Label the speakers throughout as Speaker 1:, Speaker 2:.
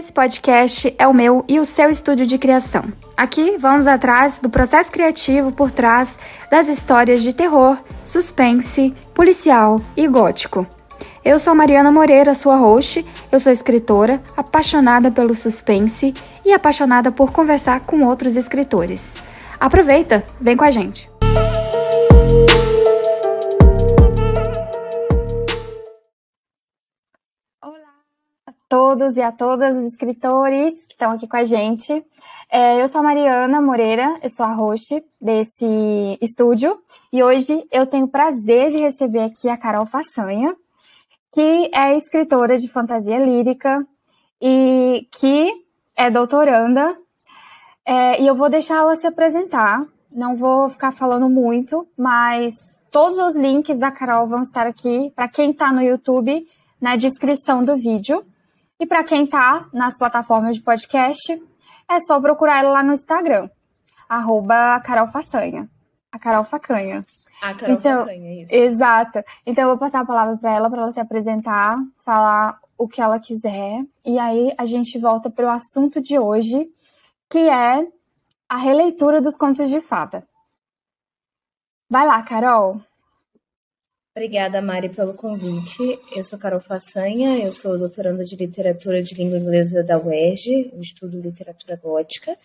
Speaker 1: Esse podcast é o meu e o seu estúdio de criação. Aqui vamos atrás do processo criativo por trás das histórias de terror, suspense, policial e gótico. Eu sou Mariana Moreira, sua host. Eu sou escritora, apaixonada pelo suspense e apaixonada por conversar com outros escritores. Aproveita, vem com a gente. Todos e a todas os escritores que estão aqui com a gente. É, eu sou a Mariana Moreira, eu sou a host desse estúdio e hoje eu tenho o prazer de receber aqui a Carol Façanha, que é escritora de fantasia lírica e que é doutoranda. É, e eu vou deixar ela se apresentar. Não vou ficar falando muito, mas todos os links da Carol vão estar aqui para quem está no YouTube na descrição do vídeo. E para quem está nas plataformas de podcast, é só procurar ela lá no Instagram, arroba Carol Façanha. A Carol Facanha.
Speaker 2: A Carol
Speaker 1: então,
Speaker 2: Facanha, isso.
Speaker 1: Exato. Então eu vou passar a palavra para ela, para ela se apresentar, falar o que ela quiser. E aí a gente volta para o assunto de hoje, que é a releitura dos contos de fada. Vai lá, Carol.
Speaker 2: Obrigada, Mari, pelo convite. Eu sou Carol Façanha, eu sou doutoranda de literatura de língua inglesa da UERJ, estudo literatura gótica,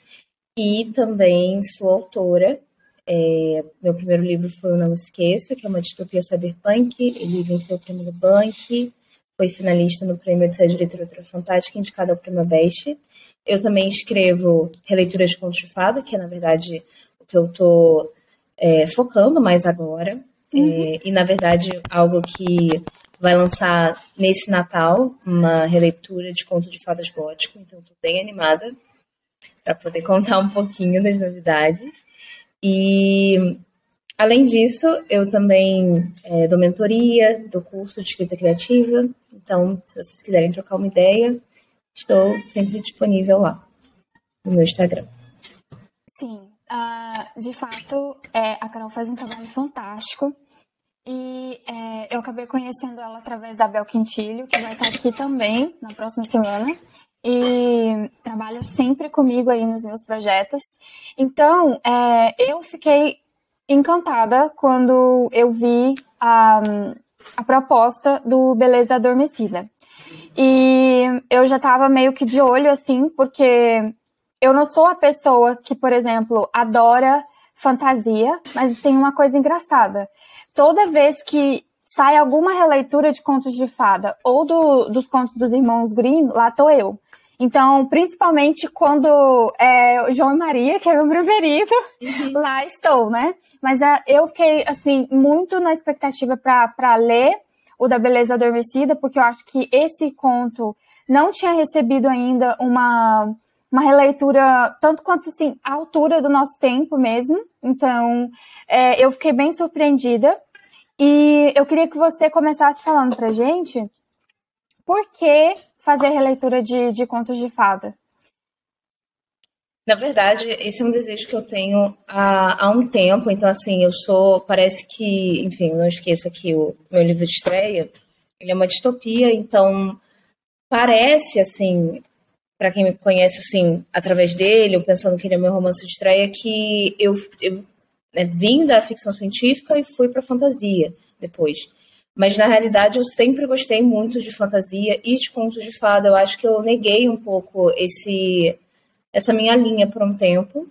Speaker 2: e também sou autora. É, meu primeiro livro foi O Não Esqueça, que é uma distopia cyberpunk. Ele venceu o prêmio Bank, foi finalista no prêmio de de literatura fantástica, indicado ao prêmio Best. Eu também escrevo releituras de contos de fada, que é, na verdade, o que eu estou é, focando mais agora. Uhum. É, e, na verdade, algo que vai lançar nesse Natal, uma releitura de conto de fadas gótico. Então, estou bem animada para poder contar um pouquinho das novidades. E, além disso, eu também é, dou mentoria, dou curso de escrita criativa. Então, se vocês quiserem trocar uma ideia, estou sempre disponível lá no meu Instagram.
Speaker 1: Sim, uh, de fato, é, a Carol faz um trabalho fantástico. E é, eu acabei conhecendo ela através da Bel Quintilho, que vai estar aqui também na próxima semana. E trabalha sempre comigo aí nos meus projetos. Então, é, eu fiquei encantada quando eu vi a, a proposta do Beleza Adormecida. E eu já estava meio que de olho, assim, porque eu não sou a pessoa que, por exemplo, adora fantasia, mas tem uma coisa engraçada toda vez que sai alguma releitura de contos de fada ou do, dos contos dos irmãos Grimm, lá tô eu. Então, principalmente quando é o João e Maria, que é meu preferido, uhum. lá estou, né? Mas uh, eu fiquei, assim, muito na expectativa para ler o da Beleza Adormecida, porque eu acho que esse conto não tinha recebido ainda uma, uma releitura, tanto quanto, assim, à altura do nosso tempo mesmo. Então, é, eu fiquei bem surpreendida. E eu queria que você começasse falando pra gente por que fazer releitura de, de contos de fada.
Speaker 2: Na verdade, esse é um desejo que eu tenho há, há um tempo. Então, assim, eu sou. Parece que. Enfim, não esqueça que o meu livro de estreia ele é uma distopia. Então, parece, assim, para quem me conhece, assim, através dele, eu pensando que ele é meu romance de estreia, que eu, eu né, vim da ficção científica e fui para fantasia depois. Mas na realidade eu sempre gostei muito de fantasia e de contos de fada. Eu acho que eu neguei um pouco esse essa minha linha por um tempo.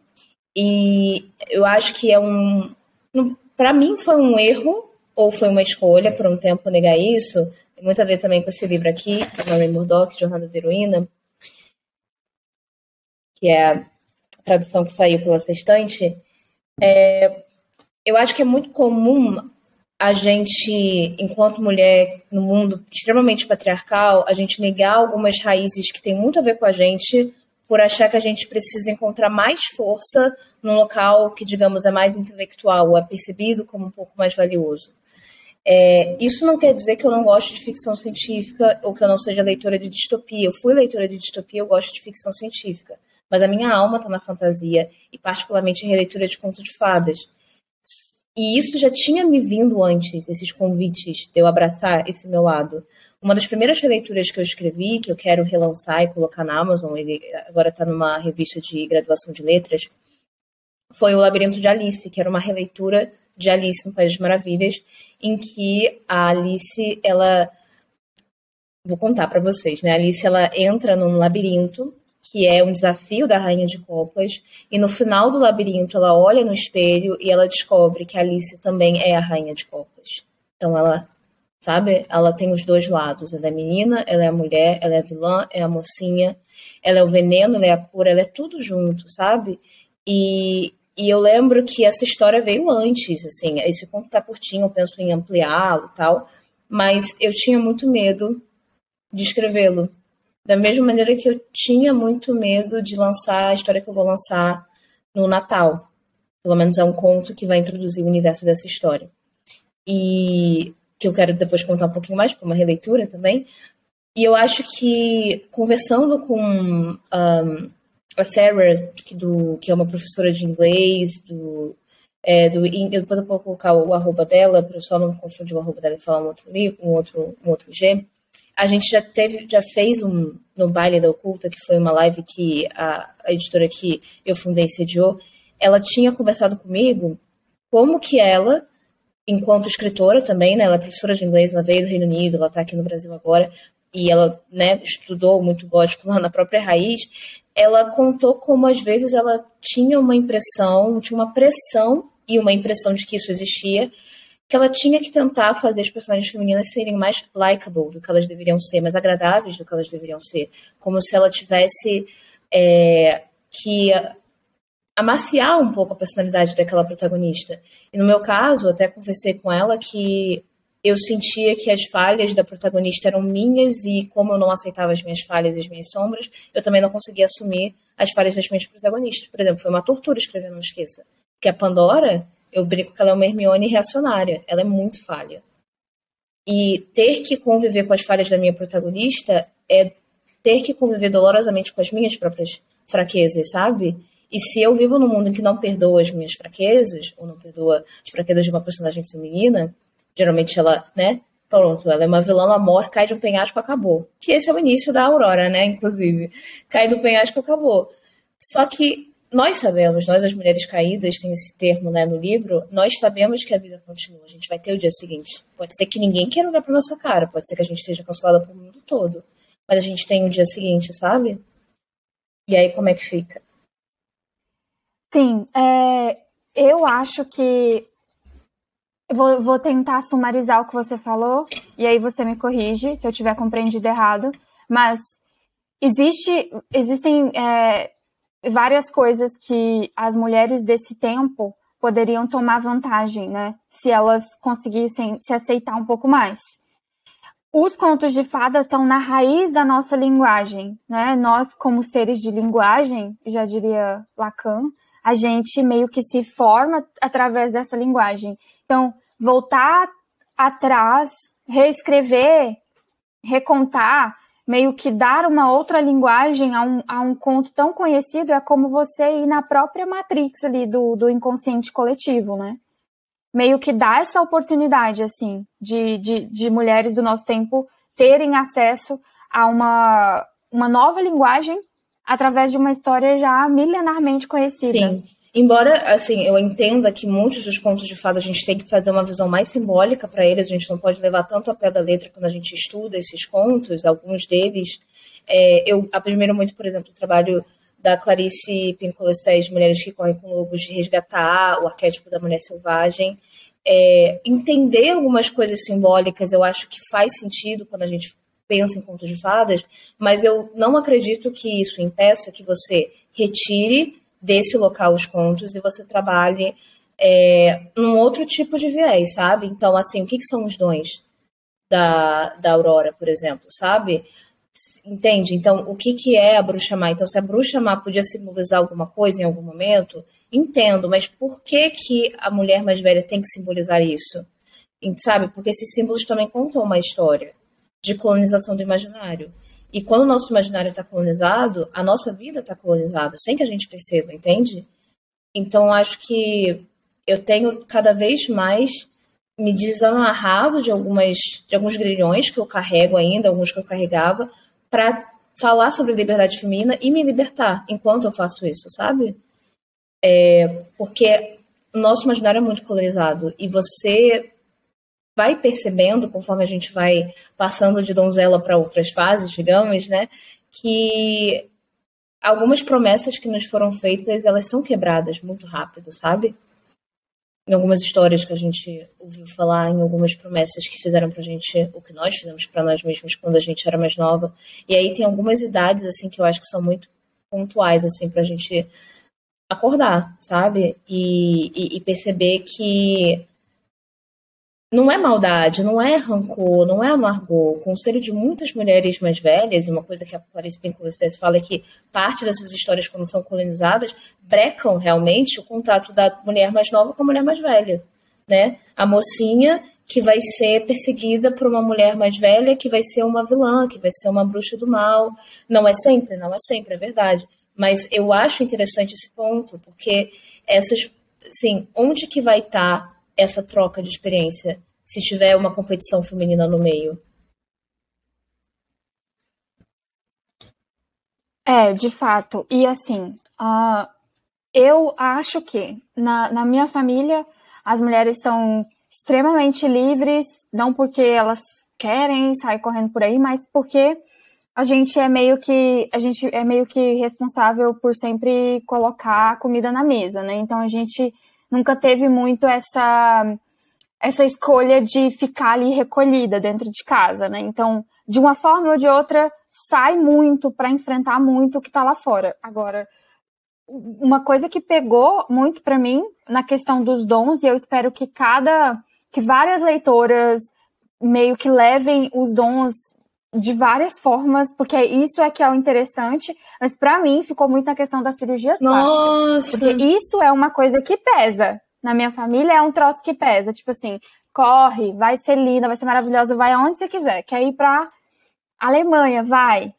Speaker 2: E eu acho que é um para mim foi um erro ou foi uma escolha por um tempo negar isso. Tem muito a ver também com esse livro aqui, da Mary Murdoch, Jornada da Heroína, que é a tradução que saiu pela Sextante. É, eu acho que é muito comum a gente, enquanto mulher no mundo extremamente patriarcal, a gente negar algumas raízes que têm muito a ver com a gente por achar que a gente precisa encontrar mais força num local que, digamos, é mais intelectual é percebido como um pouco mais valioso. É, isso não quer dizer que eu não gosto de ficção científica ou que eu não seja leitora de distopia. Eu fui leitora de distopia, eu gosto de ficção científica mas a minha alma está na fantasia e particularmente em releitura de contos de fadas. E isso já tinha me vindo antes, esses convites de eu abraçar esse meu lado. Uma das primeiras releituras que eu escrevi, que eu quero relançar e colocar na Amazon, ele agora está numa revista de graduação de letras, foi O Labirinto de Alice, que era uma releitura de Alice no País das Maravilhas, em que a Alice, ela. Vou contar para vocês, né? A Alice, ela entra num labirinto, que é um desafio da Rainha de Copas, e no final do labirinto, ela olha no espelho e ela descobre que Alice também é a Rainha de Copas. Então, ela sabe? Ela tem os dois lados. Ela é menina, ela é mulher, ela é vilã, é a mocinha, ela é o veneno, ela é a cura, ela é tudo junto, sabe? E, e eu lembro que essa história veio antes, assim, esse conto tá curtinho, eu penso em ampliá-lo tal, mas eu tinha muito medo de escrevê-lo. Da mesma maneira que eu tinha muito medo de lançar a história que eu vou lançar no Natal. Pelo menos é um conto que vai introduzir o universo dessa história. E que eu quero depois contar um pouquinho mais, é uma releitura também. E eu acho que conversando com um, a Sarah, que, do, que é uma professora de inglês, do, é, do, depois eu vou colocar o, arroba dela, para o pessoal não confundir o arroba dela e falar um outro, um outro, um outro G. A gente já teve, já fez um no baile da Oculta, que foi uma live que a, a editora que eu fundei sediou. Ela tinha conversado comigo como que ela enquanto escritora também, né? Ela é professora de inglês, ela veio do Reino Unido, ela está aqui no Brasil agora, e ela né, estudou muito gótico lá na própria raiz. Ela contou como às vezes ela tinha uma impressão, tinha uma pressão e uma impressão de que isso existia, que ela tinha que tentar fazer as personagens femininas serem mais likable do que elas deveriam ser, mais agradáveis do que elas deveriam ser, como se ela tivesse é, que amaciar um pouco a personalidade daquela protagonista. E no meu caso, até conversei com ela que eu sentia que as falhas da protagonista eram minhas e como eu não aceitava as minhas falhas e as minhas sombras, eu também não conseguia assumir as falhas das minhas protagonistas. Por exemplo, foi uma tortura escrever Não Esqueça. Porque a Pandora, eu brinco que ela é uma Hermione reacionária. Ela é muito falha. E ter que conviver com as falhas da minha protagonista é ter que conviver dolorosamente com as minhas próprias fraquezas, sabe? E se eu vivo num mundo que não perdoa as minhas fraquezas, ou não perdoa as fraquezas de uma personagem feminina, geralmente ela, né? Pronto, ela é uma vilã, ela morre, cai de um penhasco, acabou. Que esse é o início da Aurora, né? Inclusive. Cai do penhasco, acabou. Só que nós sabemos, nós as mulheres caídas, tem esse termo né, no livro, nós sabemos que a vida continua, a gente vai ter o dia seguinte. Pode ser que ninguém queira olhar pra nossa cara, pode ser que a gente esteja cancelada pro mundo todo. Mas a gente tem o dia seguinte, sabe? E aí como é que fica?
Speaker 1: Sim, é, eu acho que. Vou, vou tentar sumarizar o que você falou, e aí você me corrige se eu tiver compreendido errado. Mas existe, existem é, várias coisas que as mulheres desse tempo poderiam tomar vantagem, né? Se elas conseguissem se aceitar um pouco mais. Os contos de fada estão na raiz da nossa linguagem, né? Nós, como seres de linguagem, já diria Lacan, a gente meio que se forma através dessa linguagem. Então, voltar atrás, reescrever, recontar, meio que dar uma outra linguagem a um, a um conto tão conhecido é como você ir na própria matrix ali do, do inconsciente coletivo, né? Meio que dá essa oportunidade, assim, de, de, de mulheres do nosso tempo terem acesso a uma, uma nova linguagem através de uma história já milenarmente conhecida.
Speaker 2: Sim. Embora, assim, eu entenda que muitos dos contos de fada a gente tem que fazer uma visão mais simbólica para eles, a gente não pode levar tanto a pé da letra quando a gente estuda esses contos, alguns deles. É, eu admiro muito, por exemplo, o trabalho da Clarice Pincolestés, Mulheres que Correm com Lobos, de resgatar o arquétipo da mulher selvagem. É, entender algumas coisas simbólicas eu acho que faz sentido quando a gente pensa em contos de fadas, mas eu não acredito que isso impeça que você retire desse local os contos e você trabalhe é, num outro tipo de viés, sabe? Então, assim, o que, que são os dons da, da Aurora, por exemplo, sabe? Entende? Então, o que, que é a bruxa má? Então, se a bruxa má podia simbolizar alguma coisa em algum momento, entendo, mas por que, que a mulher mais velha tem que simbolizar isso? Sabe? Porque esses símbolos também contam uma história de colonização do imaginário. E quando o nosso imaginário está colonizado, a nossa vida está colonizada, sem que a gente perceba, entende? Então, acho que eu tenho cada vez mais me desamarrado de algumas de alguns grilhões que eu carrego ainda, alguns que eu carregava, para falar sobre liberdade feminina e me libertar enquanto eu faço isso, sabe? É, porque o nosso imaginário é muito colonizado e você vai percebendo, conforme a gente vai passando de donzela para outras fases, digamos, né, que algumas promessas que nos foram feitas, elas são quebradas muito rápido, sabe? Em algumas histórias que a gente ouviu falar, em algumas promessas que fizeram pra gente o que nós fizemos para nós mesmos quando a gente era mais nova. E aí tem algumas idades, assim, que eu acho que são muito pontuais, assim, pra gente acordar, sabe? E, e, e perceber que não é maldade, não é rancor, não é amargor. O conselho de muitas mulheres mais velhas, e uma coisa que a Clarice Pinkolas fala é que parte dessas histórias, quando são colonizadas, brecam realmente o contato da mulher mais nova com a mulher mais velha. Né? A mocinha que vai ser perseguida por uma mulher mais velha, que vai ser uma vilã, que vai ser uma bruxa do mal. Não é sempre, não é sempre, é verdade. Mas eu acho interessante esse ponto, porque essas, assim, onde que vai estar tá essa troca de experiência se tiver uma competição feminina no meio?
Speaker 1: É, de fato. E assim, uh, eu acho que na, na minha família as mulheres são extremamente livres, não porque elas querem sair correndo por aí, mas porque a gente é meio que a gente é meio que responsável por sempre colocar comida na mesa, né? Então a gente nunca teve muito essa essa escolha de ficar ali recolhida dentro de casa, né? Então, de uma forma ou de outra, sai muito para enfrentar muito o que está lá fora. Agora, uma coisa que pegou muito para mim na questão dos dons, e eu espero que cada que várias leitoras meio que levem os dons de várias formas, porque isso é que é o interessante, mas para mim ficou muito na questão das cirurgias Nossa. plásticas. Porque isso é uma coisa que pesa na minha família é um troço que pesa. Tipo assim, corre, vai ser linda, vai ser maravilhosa, vai aonde você quiser. Quer ir pra Alemanha, vai.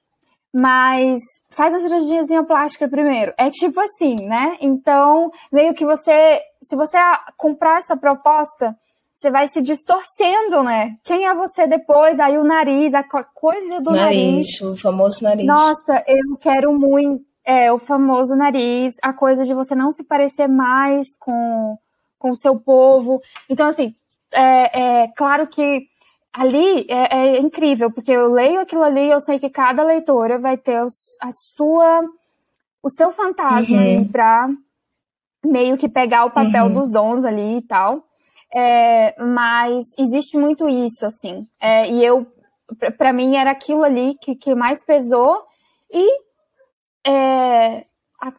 Speaker 1: Mas faz a cirurgiazinha plástica primeiro. É tipo assim, né? Então, meio que você, se você comprar essa proposta, você vai se distorcendo, né? Quem é você depois? Aí o nariz, a coisa do nariz.
Speaker 2: Nariz, o famoso nariz.
Speaker 1: Nossa, eu quero muito. É, o famoso nariz, a coisa de você não se parecer mais com com o seu povo. Então, assim, é, é claro que ali é, é, incrível, porque eu leio aquilo ali eu sei que cada leitora vai ter a sua, o seu fantasma uhum. para meio que pegar o papel uhum. dos dons ali e tal. É, mas existe muito isso, assim. É, e eu, para mim, era aquilo ali que, que mais pesou. E é,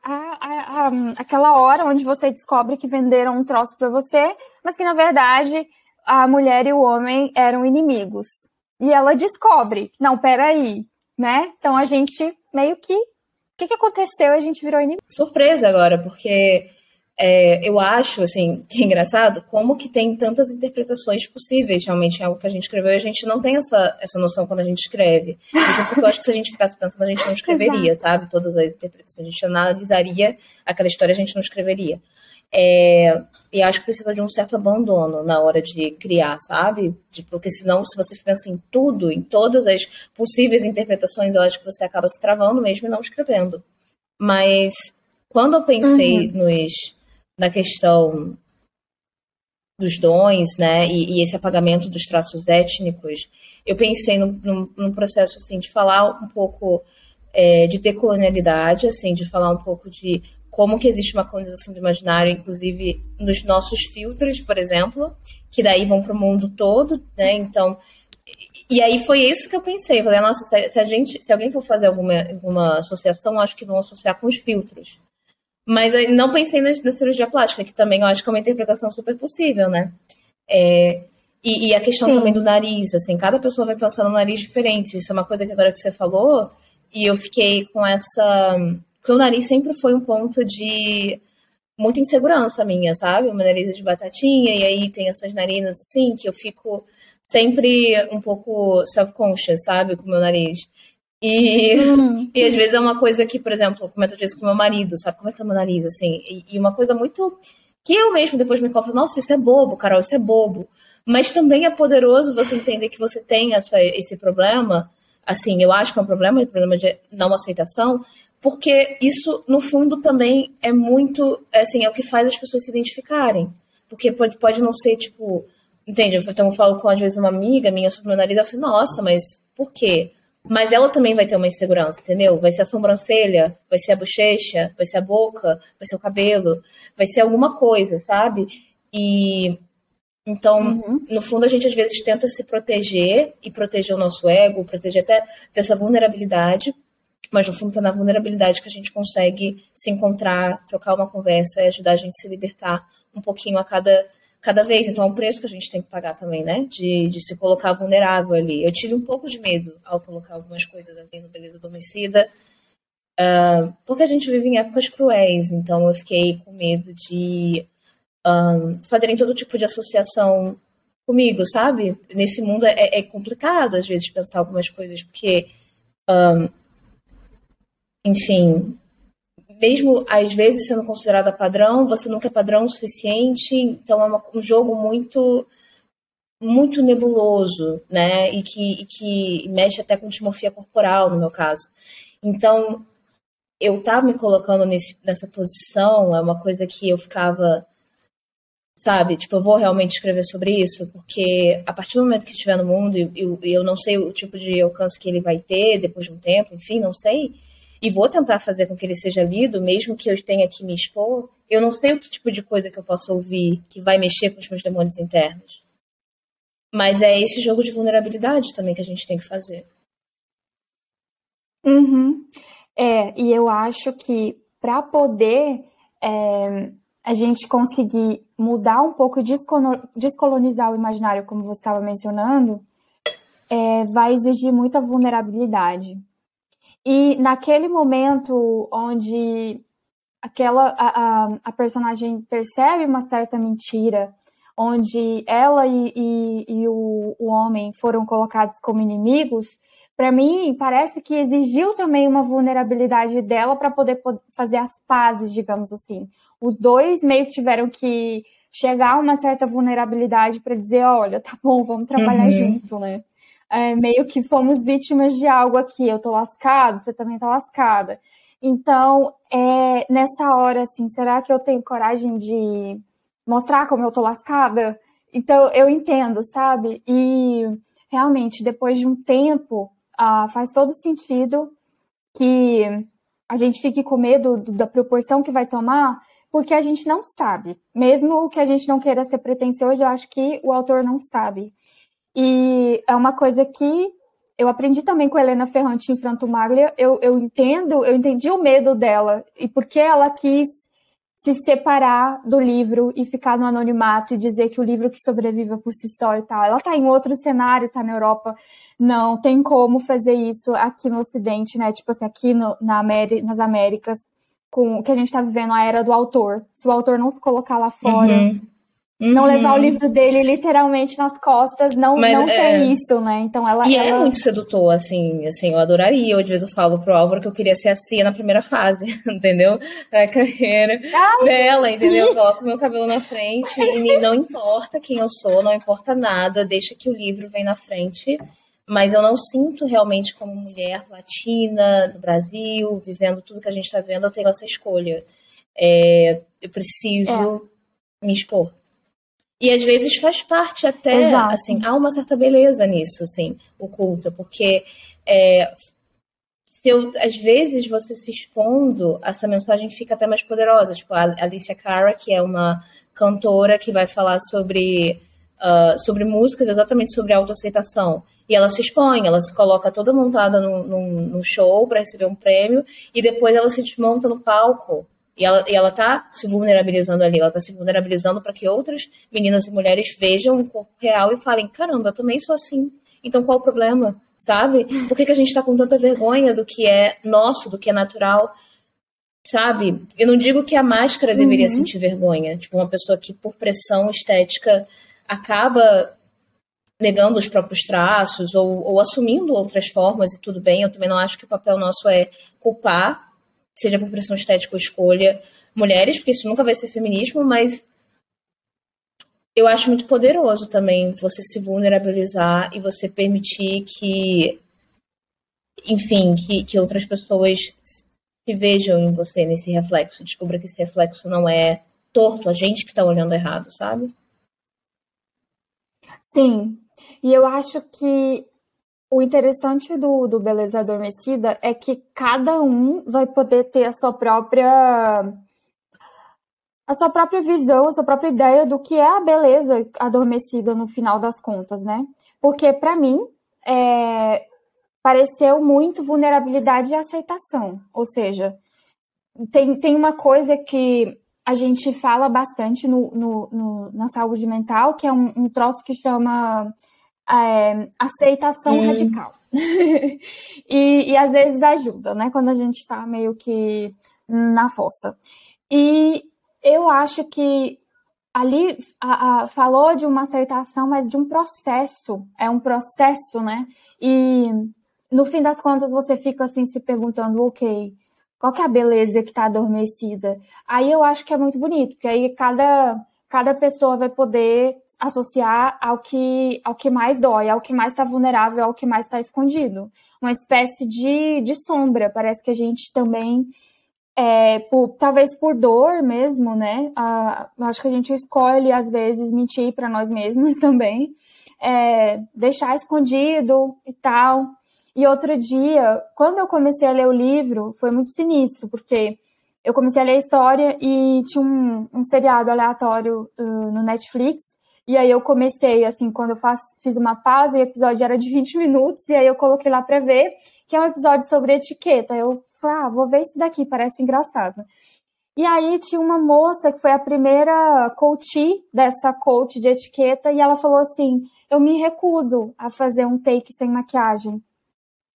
Speaker 1: a, a, a, aquela hora onde você descobre que venderam um troço para você, mas que na verdade a mulher e o homem eram inimigos. E ela descobre, não, peraí, né? Então a gente meio que. O que, que aconteceu? A gente virou inimigo.
Speaker 2: Surpresa agora, porque é, eu acho, assim, que é engraçado como que tem tantas interpretações possíveis realmente em algo que a gente escreveu e a gente não tem essa, essa noção quando a gente escreve. Porque eu acho que se a gente ficasse pensando, a gente não escreveria, sabe? Todas as interpretações. A gente analisaria aquela história, a gente não escreveria. É, e acho que precisa de um certo abandono na hora de criar, sabe? De, porque senão, se você pensa em tudo, em todas as possíveis interpretações, eu acho que você acaba se travando mesmo e não escrevendo. Mas quando eu pensei uhum. nos na questão dos dons, né, e, e, esse apagamento dos traços étnicos, eu pensei num, processo, assim, de falar um pouco é, de decolonialidade, assim, de falar um pouco de como que existe uma colonização do imaginário, inclusive nos nossos filtros, por exemplo, que daí vão para o mundo todo, né, então... E aí foi isso que eu pensei, falei, nossa, se a gente, se alguém for fazer alguma, alguma associação, acho que vão associar com os filtros, mas não pensei na, na, cirurgia plástica, que também eu acho que é uma interpretação super possível, né? É, e, e, a questão Sim. também do nariz, assim, cada pessoa vai pensar no nariz diferente. Isso é uma coisa que agora que você falou, e eu fiquei com essa. Porque o nariz sempre foi um ponto de muita insegurança minha, sabe? Uma nariz de batatinha, e aí tem essas narinas assim, que eu fico sempre um pouco self-conscious, sabe? Com o meu nariz. E, hum. e às vezes é uma coisa que, por exemplo, eu comento às vezes com meu marido, sabe? Como é que tá meu nariz, assim? E, e, uma coisa muito que eu mesmo depois me coloco, nossa, isso é bobo, Carol, isso é bobo. Mas também é poderoso você entender que você tem essa, esse problema. Assim, eu acho que é um problema, um problema de não aceitação, porque isso, no fundo, também é muito, assim, é o que faz as pessoas se identificarem. Porque pode, pode não ser, tipo, entende? Então eu falo com, às vezes, uma amiga minha sobre meu nariz, ela fala assim, nossa, mas por quê? Mas ela também vai ter uma insegurança, entendeu? Vai ser a sobrancelha, vai ser a bochecha, vai ser a boca, vai ser o cabelo, vai ser alguma coisa, sabe? E então, uhum. no fundo, a gente às vezes tenta se proteger e proteger o nosso ego, proteger até dessa vulnerabilidade, mas no fundo está na vulnerabilidade que a gente consegue se encontrar, trocar uma conversa e ajudar a gente a se libertar um pouquinho a cada cada vez. Então, é um preço que a gente tem que pagar também, né? De, de se colocar vulnerável ali. Eu tive um pouco de medo ao colocar algumas coisas ali no Beleza Adormecida, uh, porque a gente vive em épocas cruéis. Então, eu fiquei com medo de um, fazerem todo tipo de associação comigo, sabe? Nesse mundo é, é complicado, às vezes, pensar algumas coisas, porque. Um, enfim, mesmo às vezes sendo considerada padrão, você nunca é padrão o suficiente, então é uma, um jogo muito muito nebuloso, né? E que, e que mexe até com dimorfia corporal, no meu caso. Então, eu estar tá me colocando nesse, nessa posição é uma coisa que eu ficava, sabe? Tipo, eu vou realmente escrever sobre isso, porque a partir do momento que estiver no mundo, e eu, eu não sei o tipo de alcance que ele vai ter depois de um tempo, enfim, não sei e vou tentar fazer com que ele seja lido, mesmo que eu tenha que me expor, eu não sei o que tipo de coisa que eu posso ouvir que vai mexer com os meus demônios internos. Mas é esse jogo de vulnerabilidade também que a gente tem que fazer.
Speaker 1: Uhum. É, e eu acho que para poder é, a gente conseguir mudar um pouco, descolonizar o imaginário, como você estava mencionando, é, vai exigir muita vulnerabilidade. E naquele momento onde aquela a, a, a, personagem percebe uma certa mentira, onde ela e, e, e o, o homem foram colocados como inimigos, para mim parece que exigiu também uma vulnerabilidade dela para poder, poder fazer as pazes, digamos assim. Os dois meio que tiveram que chegar a uma certa vulnerabilidade para dizer, olha, tá bom, vamos trabalhar uhum. junto, né? É, meio que fomos vítimas de algo aqui. Eu tô lascado, você também tá lascada. Então, é, nessa hora, assim, será que eu tenho coragem de mostrar como eu tô lascada? Então, eu entendo, sabe? E realmente, depois de um tempo, ah, faz todo sentido que a gente fique com medo da proporção que vai tomar, porque a gente não sabe. Mesmo que a gente não queira ser pretensioso, eu acho que o autor não sabe. E é uma coisa que eu aprendi também com a Helena Ferrante em Franto Maglia. Eu, eu entendo, eu entendi o medo dela e por que ela quis se separar do livro e ficar no anonimato e dizer que o livro que sobreviva por si só e tal. Ela está em outro cenário, está na Europa. Não tem como fazer isso aqui no Ocidente, né? Tipo assim, aqui no, na América, nas Américas, com que a gente está vivendo, a era do autor. Se o autor não se colocar lá fora, uhum. Uhum. Não levar o livro dele literalmente nas costas, não, Mas, não é... tem isso, né? Então ela.
Speaker 2: E
Speaker 1: é
Speaker 2: ela... é muito sedutor, assim, assim, eu adoraria. Eu, às vezes eu falo pro Álvaro que eu queria ser assim na primeira fase, entendeu? A carreira Ai, dela, entendeu? Eu coloco meu cabelo na frente e não importa quem eu sou, não importa nada, deixa que o livro vem na frente. Mas eu não sinto realmente como mulher latina no Brasil, vivendo tudo que a gente está vendo, eu tenho essa escolha. É, eu preciso é. me expor. E às vezes faz parte até, Exato. assim, há uma certa beleza nisso, assim, oculta, porque é, se eu, às vezes você se expondo, essa mensagem fica até mais poderosa. Tipo, a Alicia Cara, que é uma cantora que vai falar sobre, uh, sobre músicas, exatamente sobre autoaceitação. E ela se expõe, ela se coloca toda montada num, num, num show para receber um prêmio, e depois ela se desmonta no palco e ela, e ela tá se vulnerabilizando ali, ela tá se vulnerabilizando para que outras meninas e mulheres vejam o corpo real e falem: caramba, eu também sou assim. Então qual o problema? Sabe? Por que, que a gente tá com tanta vergonha do que é nosso, do que é natural? Sabe? Eu não digo que a máscara deveria uhum. sentir vergonha. Tipo, uma pessoa que, por pressão estética, acaba negando os próprios traços ou, ou assumindo outras formas e tudo bem. Eu também não acho que o papel nosso é culpar seja por pressão estética ou escolha, mulheres, porque isso nunca vai ser feminismo, mas eu acho muito poderoso também você se vulnerabilizar e você permitir que, enfim, que, que outras pessoas se vejam em você nesse reflexo, descubra que esse reflexo não é torto, a gente que está olhando errado, sabe?
Speaker 1: Sim, e eu acho que o interessante do, do Beleza Adormecida é que cada um vai poder ter a sua própria a sua própria visão, a sua própria ideia do que é a beleza adormecida no final das contas, né? Porque para mim é, pareceu muito vulnerabilidade e aceitação, ou seja, tem, tem uma coisa que a gente fala bastante no, no, no na saúde mental, que é um, um troço que chama é, aceitação hum. radical. e, e às vezes ajuda, né? Quando a gente está meio que na fossa. E eu acho que ali a, a, falou de uma aceitação, mas de um processo. É um processo, né? E no fim das contas você fica assim se perguntando, ok, qual que é a beleza que está adormecida? Aí eu acho que é muito bonito, porque aí cada, cada pessoa vai poder associar ao que, ao que mais dói, ao que mais está vulnerável, ao que mais está escondido. Uma espécie de, de sombra. Parece que a gente também é, por, talvez por dor mesmo, né? Ah, acho que a gente escolhe, às vezes, mentir para nós mesmos também, é, deixar escondido e tal. E outro dia, quando eu comecei a ler o livro, foi muito sinistro, porque eu comecei a ler a história e tinha um, um seriado aleatório uh, no Netflix. E aí eu comecei, assim, quando eu faço, fiz uma pausa e o episódio era de 20 minutos, e aí eu coloquei lá para ver, que é um episódio sobre etiqueta. Eu falei, ah, vou ver isso daqui, parece engraçado. E aí tinha uma moça que foi a primeira coach dessa coach de etiqueta e ela falou assim: "Eu me recuso a fazer um take sem maquiagem.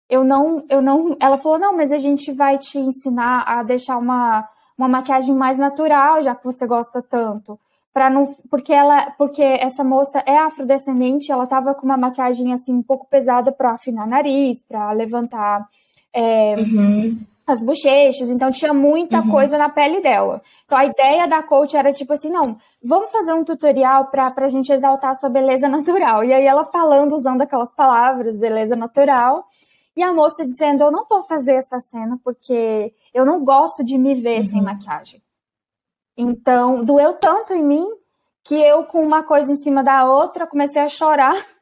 Speaker 1: Eu não, eu não". Ela falou: "Não, mas a gente vai te ensinar a deixar uma uma maquiagem mais natural, já que você gosta tanto." Para não, porque ela, porque essa moça é afrodescendente, ela tava com uma maquiagem assim um pouco pesada para afinar nariz, para levantar é, uhum as bochechas, então tinha muita uhum. coisa na pele dela. Então a ideia da coach era tipo assim, não, vamos fazer um tutorial para a gente exaltar a sua beleza natural. E aí ela falando, usando aquelas palavras, beleza natural, e a moça dizendo, eu não vou fazer essa cena porque eu não gosto de me ver uhum. sem maquiagem. Então, doeu tanto em mim que eu, com uma coisa em cima da outra, comecei a chorar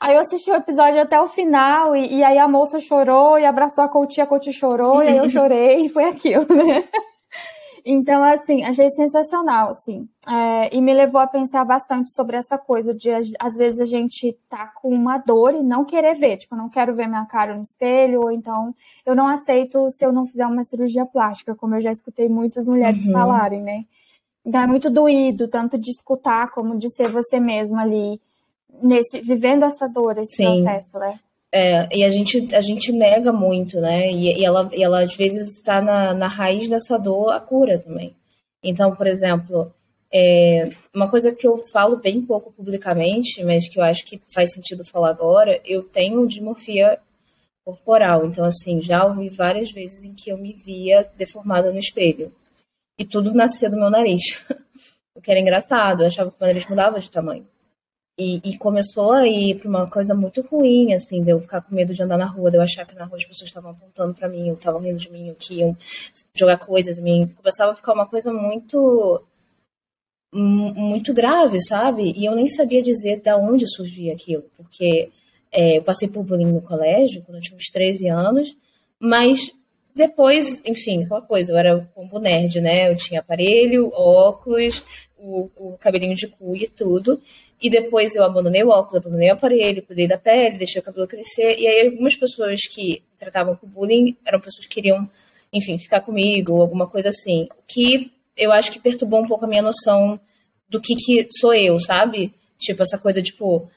Speaker 1: Aí eu assisti o episódio até o final, e, e aí a moça chorou e abraçou a coach, a coach chorou, e aí eu chorei, e foi aquilo, né? Então, assim, achei sensacional, assim. É, e me levou a pensar bastante sobre essa coisa de, às vezes, a gente tá com uma dor e não querer ver. Tipo, não quero ver minha cara no espelho, ou então eu não aceito se eu não fizer uma cirurgia plástica, como eu já escutei muitas mulheres uhum. falarem, né? Então, é muito doído, tanto de escutar como de ser você mesma ali nesse vivendo essa dor, esse Sim. processo, né?
Speaker 2: É, e a gente, a gente nega muito, né? E, e ela, e ela, às vezes, está na, na raiz dessa dor a cura também. Então, por exemplo, é, uma coisa que eu falo bem pouco publicamente, mas que eu acho que faz sentido falar agora, eu tenho dimorfia corporal. Então, assim, já ouvi várias vezes em que eu me via deformada no espelho. E tudo nascia do meu nariz. o que era engraçado, eu achava que o meu nariz mudava de tamanho. E, e, começou a ir para uma coisa muito ruim, assim, de eu ficar com medo de andar na rua, de eu achar que na rua as pessoas estavam apontando para mim, ou estavam rindo de mim, ou que iam jogar coisas em mim. Começava a ficar uma coisa muito muito grave, sabe? E eu nem sabia dizer de onde surgia aquilo, porque é, eu passei por bullying no colégio, quando eu tinha uns 13 anos, mas depois, enfim, aquela coisa, eu era combo nerd, né? Eu tinha aparelho, óculos, o, o cabelinho de cu e tudo. E depois eu abandonei o óculos, abandonei o aparelho, cuidei da pele, deixei o cabelo crescer. E aí algumas pessoas que tratavam com bullying eram pessoas que queriam, enfim, ficar comigo, alguma coisa assim. Que eu acho que perturbou um pouco a minha noção do que, que sou eu, sabe? Tipo, essa coisa, tipo,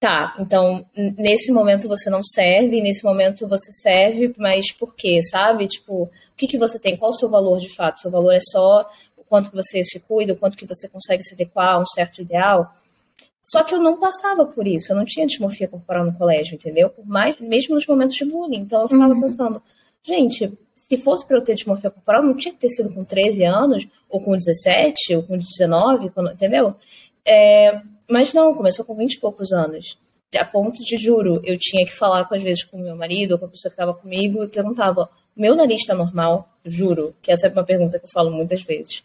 Speaker 2: tá, então nesse momento você não serve, nesse momento você serve, mas por quê, sabe? Tipo, o que, que você tem? Qual o seu valor de fato? Seu valor é só o quanto que você se cuida, o quanto que você consegue se adequar a um certo ideal? Só que eu não passava por isso, eu não tinha dismorfia corporal no colégio, entendeu? Por mais, mesmo nos momentos de bullying. Então eu ficava uhum. pensando, gente, se fosse para eu ter dismorfia corporal, não tinha que ter sido com 13 anos, ou com 17, ou com 19, entendeu? É, mas não, começou com 20 e poucos anos. A ponto de, juro, eu tinha que falar com, às vezes com meu marido ou com a pessoa que estava comigo e perguntava: meu nariz está normal? Juro, que essa é uma pergunta que eu falo muitas vezes.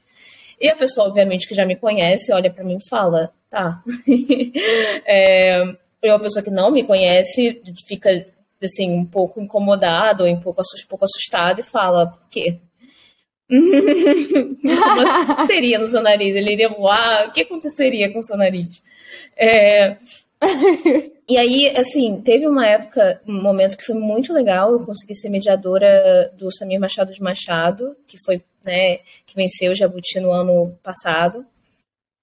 Speaker 2: E a pessoa, obviamente, que já me conhece, olha para mim e fala: tá. é, e uma pessoa que não me conhece fica assim, um pouco incomodado ou um pouco, um pouco assustado e fala: por quê? Como seria no seu nariz? Ele iria voar? O que aconteceria com o seu nariz? É... e aí, assim, teve uma época, um momento que foi muito legal. Eu consegui ser mediadora do Samir Machado de Machado, que foi, né, que venceu o Jabuti no ano passado.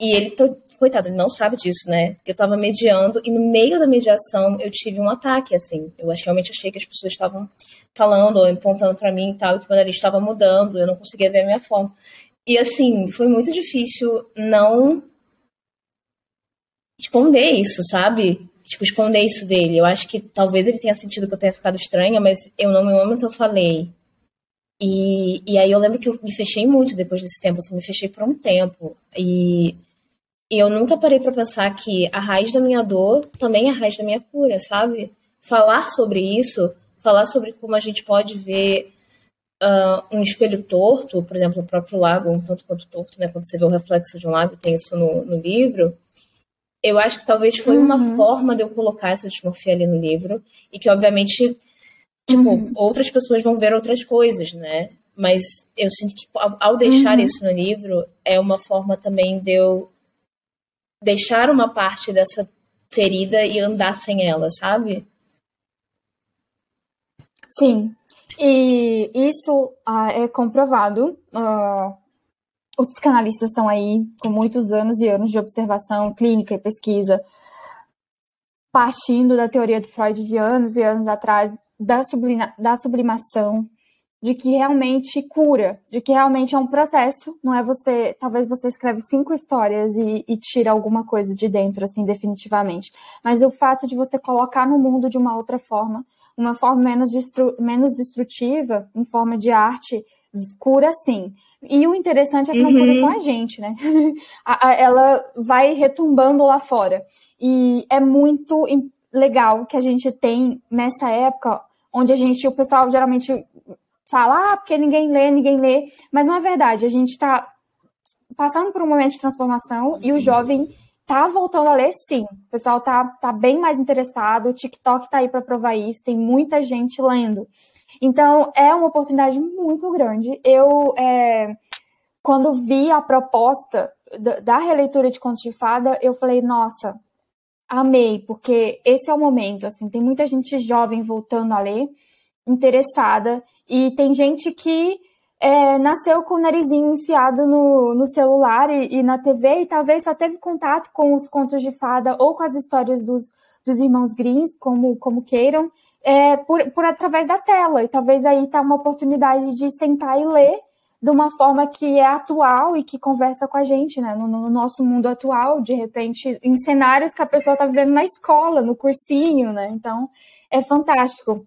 Speaker 2: E ele coitado, ele não sabe disso, né? Eu tava mediando e no meio da mediação eu tive um ataque, assim. Eu realmente achei que as pessoas estavam falando ou apontando para mim e tal, que o nariz estava mudando, eu não conseguia ver a minha forma. E assim, foi muito difícil não esconder isso, sabe? Tipo, esconder isso dele. Eu acho que talvez ele tenha sentido que eu tenha ficado estranha, mas eu não, no momento eu falei. E, e aí eu lembro que eu me fechei muito depois desse tempo, assim, me fechei por um tempo. E e eu nunca parei para pensar que a raiz da minha dor também é a raiz da minha cura, sabe? Falar sobre isso, falar sobre como a gente pode ver uh, um espelho torto, por exemplo, o próprio lago, um tanto quanto torto, né? Quando você vê o reflexo de um lago, tem isso no, no livro. Eu acho que talvez foi uhum. uma forma de eu colocar essa dismorfia ali no livro e que, obviamente, tipo, uhum. outras pessoas vão ver outras coisas, né? Mas eu sinto que ao, deixar uhum. isso no livro é uma forma também de eu deixar uma parte dessa ferida e andar sem ela, sabe?
Speaker 1: Sim. E isso uh, é comprovado. Uh, os psicanalistas estão aí com muitos anos e anos de observação clínica e pesquisa, partindo da teoria de Freud de anos e anos atrás, da, da sublimação, de que realmente cura, de que realmente é um processo, não é você, talvez você escreve cinco histórias e, e tira alguma coisa de dentro, assim, definitivamente, mas o fato de você colocar no mundo de uma outra forma, uma forma menos, destru, menos destrutiva, em forma de arte, cura sim. E o interessante é que não uhum. cura com a gente, né? Ela vai retumbando lá fora. E é muito legal que a gente tem nessa época onde a gente, o pessoal geralmente fala, ah, porque ninguém lê, ninguém lê. Mas não é verdade, a gente está passando por um momento de transformação e o jovem tá voltando a ler sim. O pessoal tá, tá bem mais interessado, o TikTok tá aí para provar isso, tem muita gente lendo. Então, é uma oportunidade muito grande. Eu, é, quando vi a proposta da, releitura de Contos de Fada, eu falei, nossa, amei, porque esse é o momento, assim, tem muita gente jovem voltando a ler, interessada, e tem gente que é, nasceu com o narizinho enfiado no, no celular e, e, na TV e talvez só teve contato com os contos de fada ou com as histórias dos, dos irmãos Greens, como, como queiram, é, por, por através da tela. E talvez aí tá uma oportunidade de sentar e ler de uma forma que é atual e que conversa com a gente, né? No, no nosso mundo atual, de repente, em cenários que a pessoa está vivendo na escola, no cursinho, né? Então, é fantástico.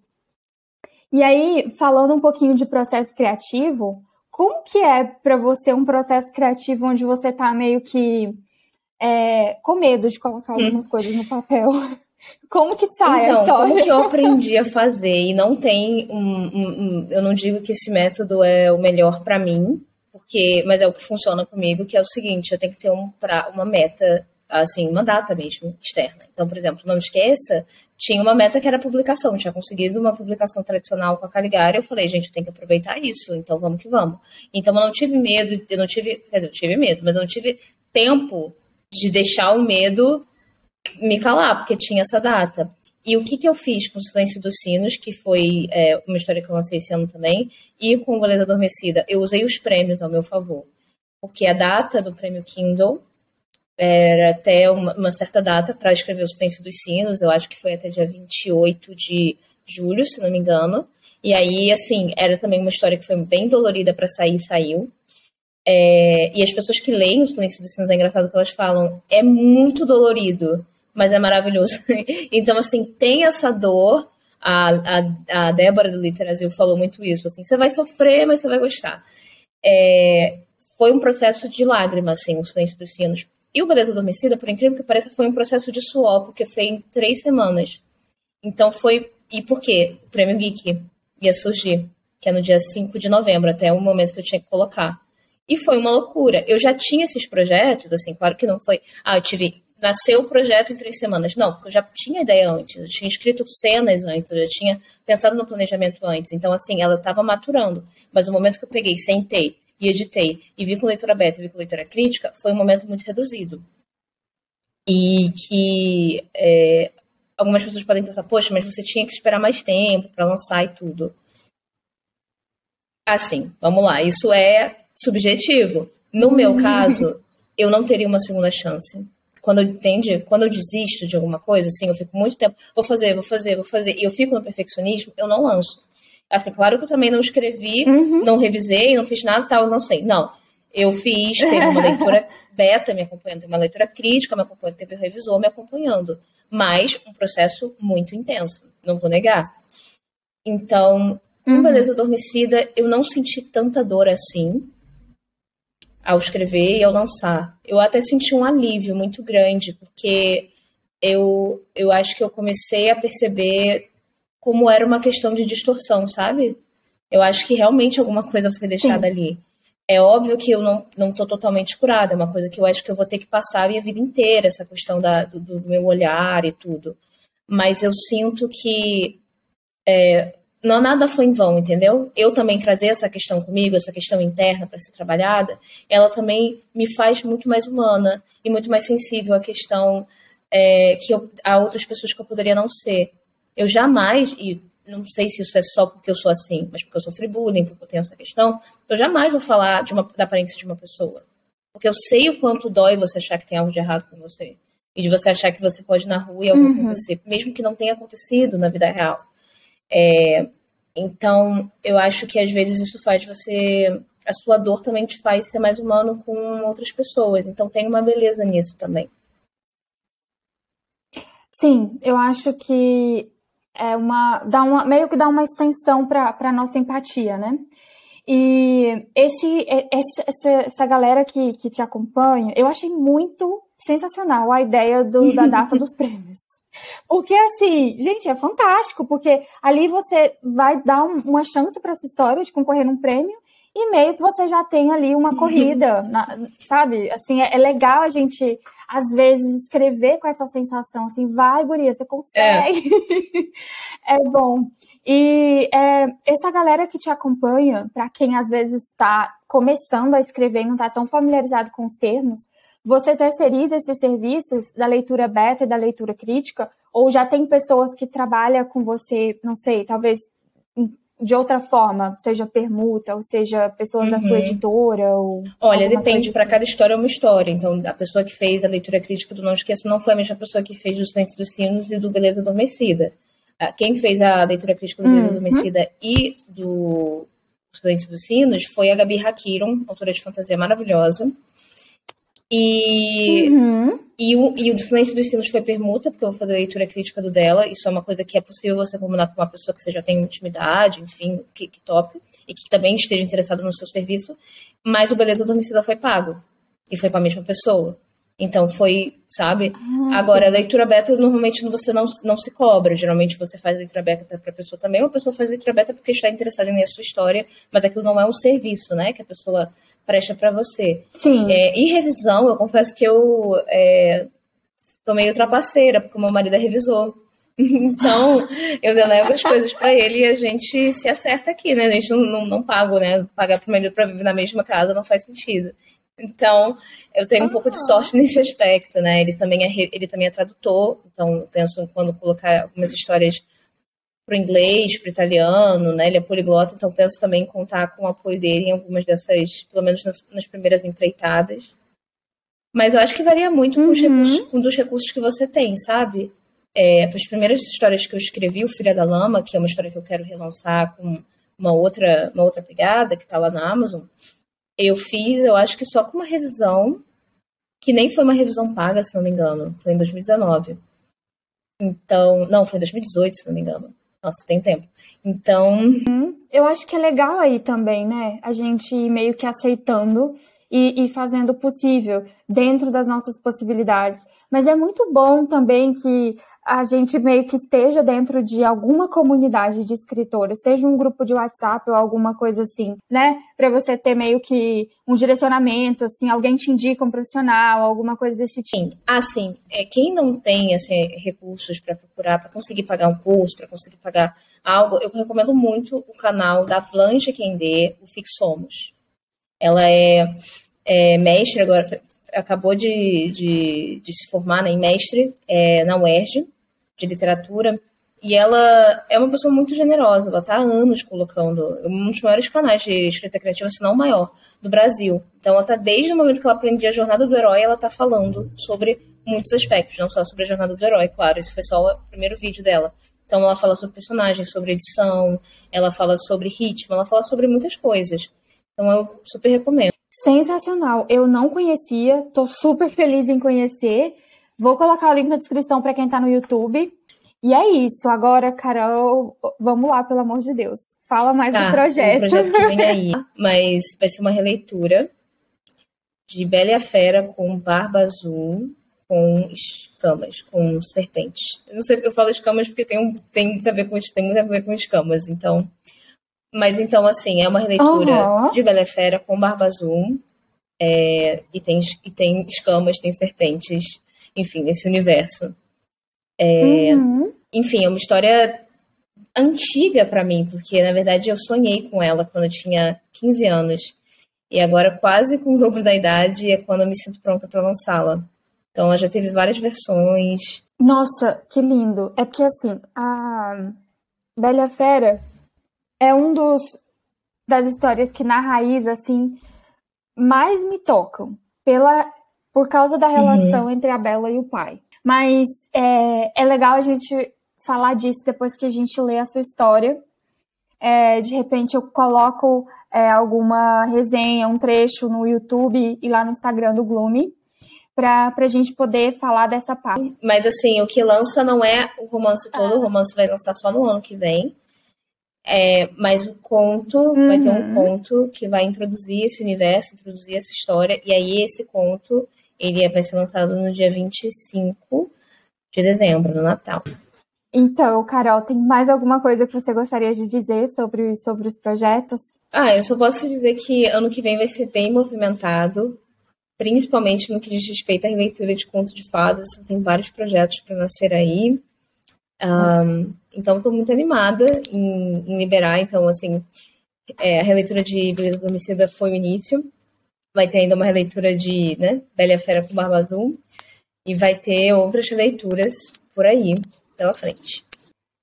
Speaker 1: E aí, falando um pouquinho de processo criativo, como que é para você um processo criativo onde você está meio que é, com medo de colocar hum. algumas coisas no papel? Como que sai
Speaker 2: então,
Speaker 1: a história?
Speaker 2: Como que eu aprendi a fazer? E não tem um, um, um eu não digo que esse método é o melhor para mim, porque, mas é o que funciona comigo, que é o seguinte, eu tenho que ter um pra, uma meta assim, uma data mesmo externa. Então, por exemplo, não esqueça, tinha uma meta que era publicação, tinha conseguido uma publicação tradicional com a Caligari, eu falei, gente, eu tenho que aproveitar isso, então vamos que vamos. Então eu não tive medo, eu não tive, quer dizer, eu tive medo, mas eu não tive tempo de deixar o medo me calar, porque tinha essa data. E o que, que eu fiz com o Silêncio dos Sinos, que foi é, uma história que eu lancei esse ano também, e com o Valeta Adormecida, eu usei os prêmios ao meu favor. Porque a data do prêmio Kindle era até uma, uma certa data para escrever o Silêncio dos Sinos, eu acho que foi até dia 28 de julho, se não me engano. E aí, assim, era também uma história que foi bem dolorida para sair, saiu. É, e as pessoas que leem o Silêncio dos Sinos, é engraçado que elas falam, é muito dolorido, mas é maravilhoso. então, assim, tem essa dor. A, a, a Débora do Literazil falou muito isso, assim, você vai sofrer, mas você vai gostar. É, foi um processo de lágrimas, assim, o Silêncio dos Sinos, E o Beleza Adormecida, por incrível que pareça, foi um processo de suor, porque foi em três semanas. Então foi. E por quê? O Prêmio Geek ia surgir, que é no dia 5 de novembro, até o momento que eu tinha que colocar. E foi uma loucura. Eu já tinha esses projetos, assim, claro que não foi. Ah, eu tive. Nasceu o projeto em três semanas. Não, porque eu já tinha ideia antes, eu tinha escrito cenas antes, eu já tinha pensado no planejamento antes. Então, assim, ela estava maturando. Mas o momento que eu peguei, sentei e editei e vi com leitura beta e vi com leitura crítica, foi um momento muito reduzido. E que é, algumas pessoas podem pensar, poxa, mas você tinha que esperar mais tempo para lançar e tudo. Assim, vamos lá, isso é subjetivo. No meu uhum. caso, eu não teria uma segunda chance. Quando eu entende, quando eu desisto de alguma coisa, assim, eu fico muito tempo, vou fazer, vou fazer, vou fazer, e eu fico no perfeccionismo, eu não lanço. Assim, claro que eu também não escrevi, uhum. não revisei, não fiz nada, tal, não sei. Não. Eu fiz, teve uma leitura beta me acompanhando, teve uma leitura crítica me acompanhando, teve um revisor me acompanhando. Mas um processo muito intenso, não vou negar. Então, com Beleza Adormecida, eu não senti tanta dor assim ao escrever e ao lançar. Eu até senti um alívio muito grande, porque eu, eu acho que eu comecei a perceber como era uma questão de distorção, sabe? Eu acho que realmente alguma coisa foi deixada Sim. ali. É óbvio que eu não, não tô totalmente curada, é uma coisa que eu acho que eu vou ter que passar a minha vida inteira, essa questão da, do, do meu olhar e tudo. Mas eu sinto que é, não nada foi em vão, entendeu? Eu também trazer essa questão comigo, essa questão interna para ser trabalhada, ela também me faz muito mais humana e muito mais sensível à questão é, que eu, a outras pessoas que eu poderia não ser. Eu jamais, e não sei se isso é só porque eu sou assim, mas porque eu sofri bullying, porque eu tenho essa questão, eu jamais vou falar de uma, da aparência de uma pessoa. Porque eu sei o quanto dói você achar que tem algo de errado com você. E de você achar que você pode ir na rua e algo uhum. acontecer, mesmo que não tenha acontecido na vida real. É, então, eu acho que às vezes isso faz você. A sua dor também te faz ser mais humano com outras pessoas. Então, tem uma beleza nisso também.
Speaker 1: Sim, eu acho que é uma, dá uma meio que dá uma extensão para a nossa empatia, né? E esse, essa, essa galera que, que te acompanha, eu achei muito sensacional a ideia do, da data dos prêmios. Porque assim, gente, é fantástico, porque ali você vai dar um, uma chance para essa história de concorrer num prêmio e meio que você já tem ali uma corrida, na, sabe? Assim, é, é legal a gente às vezes, escrever com essa sensação, assim, vai, guria, você consegue. É, é bom. E é, essa galera que te acompanha, para quem às vezes está começando a escrever e não está tão familiarizado com os termos, você terceiriza esses serviços da leitura beta e da leitura crítica? Ou já tem pessoas que trabalham com você, não sei, talvez de outra forma, seja permuta, ou seja pessoas uhum. da sua uhum. editora? Ou
Speaker 2: Olha, depende, para assim. cada história é uma história. Então, a pessoa que fez a leitura crítica do Não Esqueça não foi a mesma pessoa que fez do Silêncio dos Sinos e do Beleza Adormecida. Quem fez a leitura crítica do Beleza uhum. Adormecida e do Silêncio dos Sinos foi a Gabi Hakiron, autora de fantasia maravilhosa. E, uhum. e, o, e o Silêncio dos Sinos foi permuta, porque eu vou fazer a leitura crítica do dela. Isso é uma coisa que é possível você combinar com uma pessoa que você já tem intimidade, enfim, que, que top, e que também esteja interessada no seu serviço. Mas o Beleza Adormecida foi pago. E foi com a mesma pessoa. Então foi, sabe? Ah, Agora, a leitura beta, normalmente você não, não se cobra. Geralmente você faz a leitura beta para a pessoa também, ou a pessoa faz a leitura beta porque está interessada em ler a sua história, mas aquilo não é um serviço, né? Que a pessoa presta para você.
Speaker 1: Sim.
Speaker 2: É, e revisão, eu confesso que eu é, sou meio trapaceira, porque o meu marido é revisor. Então, eu delego as coisas para ele e a gente se acerta aqui, né? A gente não, não, não paga, né? Pagar pro marido para viver na mesma casa não faz sentido. Então, eu tenho um pouco de sorte nesse aspecto, né? Ele também é, ele também é tradutor, então eu penso quando colocar algumas histórias para o inglês, para o italiano, né? Ele é poliglota, então penso também em contar com o apoio dele em algumas dessas, pelo menos nas, nas primeiras empreitadas. Mas eu acho que varia muito uhum. com, os uhum. recursos, com dos recursos que você tem, sabe? É, as primeiras histórias que eu escrevi, o Filha da Lama, que é uma história que eu quero relançar com uma outra, uma outra pegada, que está lá na Amazon, eu fiz, eu acho que só com uma revisão, que nem foi uma revisão paga, se não me engano, foi em 2019. Então, não, foi em 2018, se não me engano. Nossa, tem tempo. Então.
Speaker 1: Uhum. Eu acho que é legal aí também, né? A gente meio que aceitando e, e fazendo o possível dentro das nossas possibilidades. Mas é muito bom também que a gente meio que esteja dentro de alguma comunidade de escritores, seja um grupo de WhatsApp ou alguma coisa assim, né? Para você ter meio que um direcionamento, assim, alguém te indica um profissional, alguma coisa desse tipo.
Speaker 2: Sim, assim, é, quem não tem assim, recursos para procurar, para conseguir pagar um curso, para conseguir pagar algo, eu recomendo muito o canal da Blanche Quendê, o Fixomos. Ela é, é mestre agora, acabou de, de, de, se formar né, em mestre é, na UERJ, de literatura. E ela é uma pessoa muito generosa, ela está há anos colocando um dos maiores canais de escrita criativa, se não o maior, do Brasil. Então ela está desde o momento que ela aprendia a jornada do herói, ela está falando sobre muitos aspectos, não só sobre a jornada do herói, claro, esse foi só o primeiro vídeo dela. Então ela fala sobre personagens, sobre edição, ela fala sobre ritmo, ela fala sobre muitas coisas. Então eu super recomendo.
Speaker 1: Sensacional. Eu não conhecia, tô super feliz em conhecer. Vou colocar o link na descrição para quem está no YouTube. E é isso. Agora, Carol, vamos lá, pelo amor de Deus. Fala mais tá, do projeto.
Speaker 2: O projeto que vem aí. mas vai ser uma releitura de Bela e a Fera com barba azul, com escamas, com serpentes. Eu não sei porque eu falo escamas porque tem, um, tem, muito a ver com, tem muito a ver com escamas, então. Mas então, assim, é uma releitura uhum. de Bela Fera com barba azul. É, e, tem, e tem escamas, tem serpentes enfim, nesse universo. É, uhum. Enfim, é uma história antiga para mim, porque na verdade eu sonhei com ela quando eu tinha 15 anos. E agora, quase com o dobro da idade, é quando eu me sinto pronta para lançá-la. Então, ela já teve várias versões.
Speaker 1: Nossa, que lindo! É porque, assim, a Bela Fera é um dos das histórias que, na raiz, assim, mais me tocam. Pela por causa da relação uhum. entre a Bela e o pai. Mas é, é legal a gente falar disso depois que a gente lê a sua história. É, de repente eu coloco é, alguma resenha, um trecho no YouTube e lá no Instagram do Gloomy para a gente poder falar dessa parte.
Speaker 2: Mas assim, o que lança não é o romance todo, ah. o romance vai lançar só no ano que vem. É, mas o conto uhum. vai ter um uhum. conto que vai introduzir esse universo, introduzir essa história, e aí esse conto ele vai ser lançado no dia 25 de dezembro, no Natal.
Speaker 1: Então, Carol, tem mais alguma coisa que você gostaria de dizer sobre, sobre os projetos?
Speaker 2: Ah, eu só posso dizer que ano que vem vai ser bem movimentado, principalmente no que diz respeito à releitura de conto de fadas. Tem vários projetos para nascer aí. Um, então, estou muito animada em, em, liberar. Então, assim, é, a releitura de Beleza do Homicida foi o início vai ter ainda uma releitura de né, Bela Fera com Barba Azul, e vai ter outras releituras por aí, pela frente.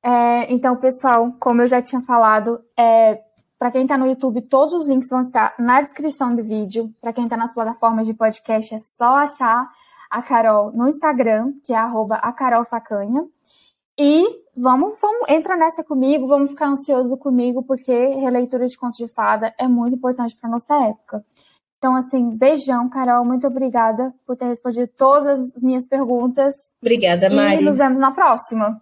Speaker 1: É, então, pessoal, como eu já tinha falado, é, para quem está no YouTube, todos os links vão estar na descrição do vídeo. Para quem está nas plataformas de podcast, é só achar a Carol no Instagram, que é arroba a Carol Facanha. E vamos, vamos, entra nessa comigo, vamos ficar ansioso comigo, porque releitura de contos de fada é muito importante para nossa época. Então, assim, beijão, Carol. Muito obrigada por ter respondido todas as minhas perguntas.
Speaker 2: Obrigada, Mari.
Speaker 1: E nos vemos na próxima.